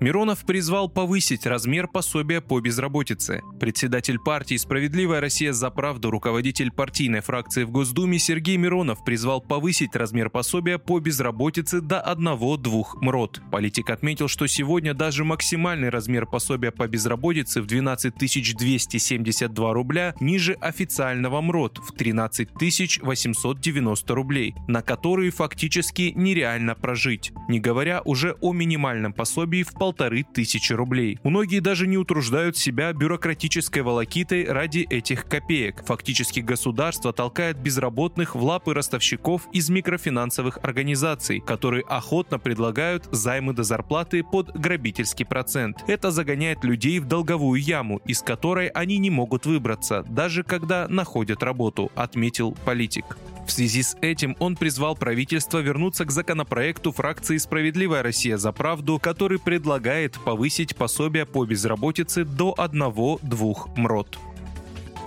Миронов призвал повысить размер пособия по безработице. Председатель партии «Справедливая Россия за правду», руководитель партийной фракции в Госдуме Сергей Миронов призвал повысить размер пособия по безработице до 1-2 МРОД. Политик отметил, что сегодня даже максимальный размер пособия по безработице в 12 272 рубля ниже официального МРОД в 13 890 рублей, на которые фактически нереально прожить, не говоря уже о минимальном пособии в полторы тысячи рублей. Многие даже не утруждают себя бюрократической волокитой ради этих копеек. Фактически государство толкает безработных в лапы ростовщиков из микрофинансовых организаций, которые охотно предлагают займы до зарплаты под грабительский процент. Это загоняет людей в долговую яму, из которой они не могут выбраться, даже когда находят работу, отметил политик. В связи с этим он призвал правительство вернуться к законопроекту фракции «Справедливая Россия за правду», который предлагает повысить пособие по безработице до 1-2 МРОД.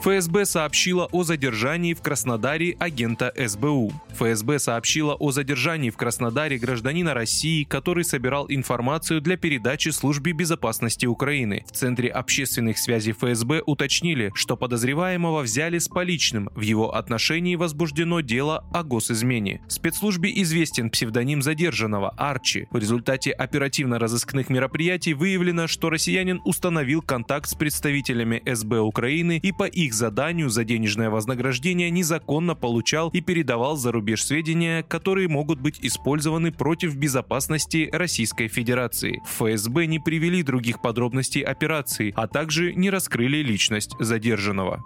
ФСБ сообщила о задержании в Краснодаре агента СБУ. ФСБ сообщила о задержании в Краснодаре гражданина России, который собирал информацию для передачи службе безопасности Украины. В Центре общественных связей ФСБ уточнили, что подозреваемого взяли с поличным. В его отношении возбуждено дело о госизмене. Спецслужбе известен псевдоним задержанного Арчи. В результате оперативно-розыскных мероприятий выявлено, что россиянин установил контакт с представителями СБ Украины и по их их заданию за денежное вознаграждение незаконно получал и передавал за рубеж сведения, которые могут быть использованы против безопасности Российской Федерации. ФСБ не привели других подробностей операции, а также не раскрыли личность задержанного.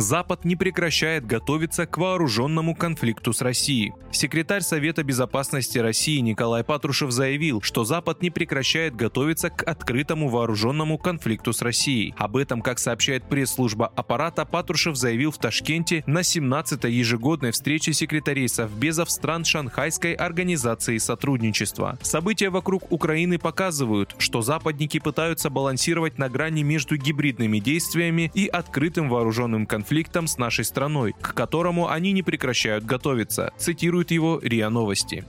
Запад не прекращает готовиться к вооруженному конфликту с Россией. Секретарь Совета безопасности России Николай Патрушев заявил, что Запад не прекращает готовиться к открытому вооруженному конфликту с Россией. Об этом, как сообщает пресс-служба аппарата, Патрушев заявил в Ташкенте на 17-й ежегодной встрече секретарей Совбезов стран Шанхайской организации сотрудничества. События вокруг Украины показывают, что западники пытаются балансировать на грани между гибридными действиями и открытым вооруженным конфликтом конфликтом с нашей страной, к которому они не прекращают готовиться, цитирует его РИА Новости.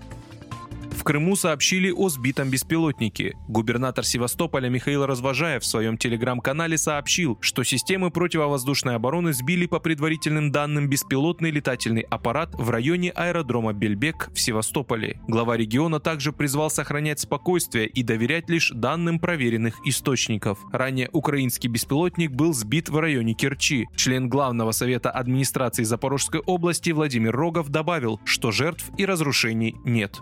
В Крыму сообщили о сбитом беспилотнике. Губернатор Севастополя Михаил Развожаев в своем телеграм-канале сообщил, что системы противовоздушной обороны сбили по предварительным данным беспилотный летательный аппарат в районе аэродрома Бельбек в Севастополе. Глава региона также призвал сохранять спокойствие и доверять лишь данным проверенных источников. Ранее украинский беспилотник был сбит в районе Керчи. Член Главного совета администрации Запорожской области Владимир Рогов добавил, что жертв и разрушений нет.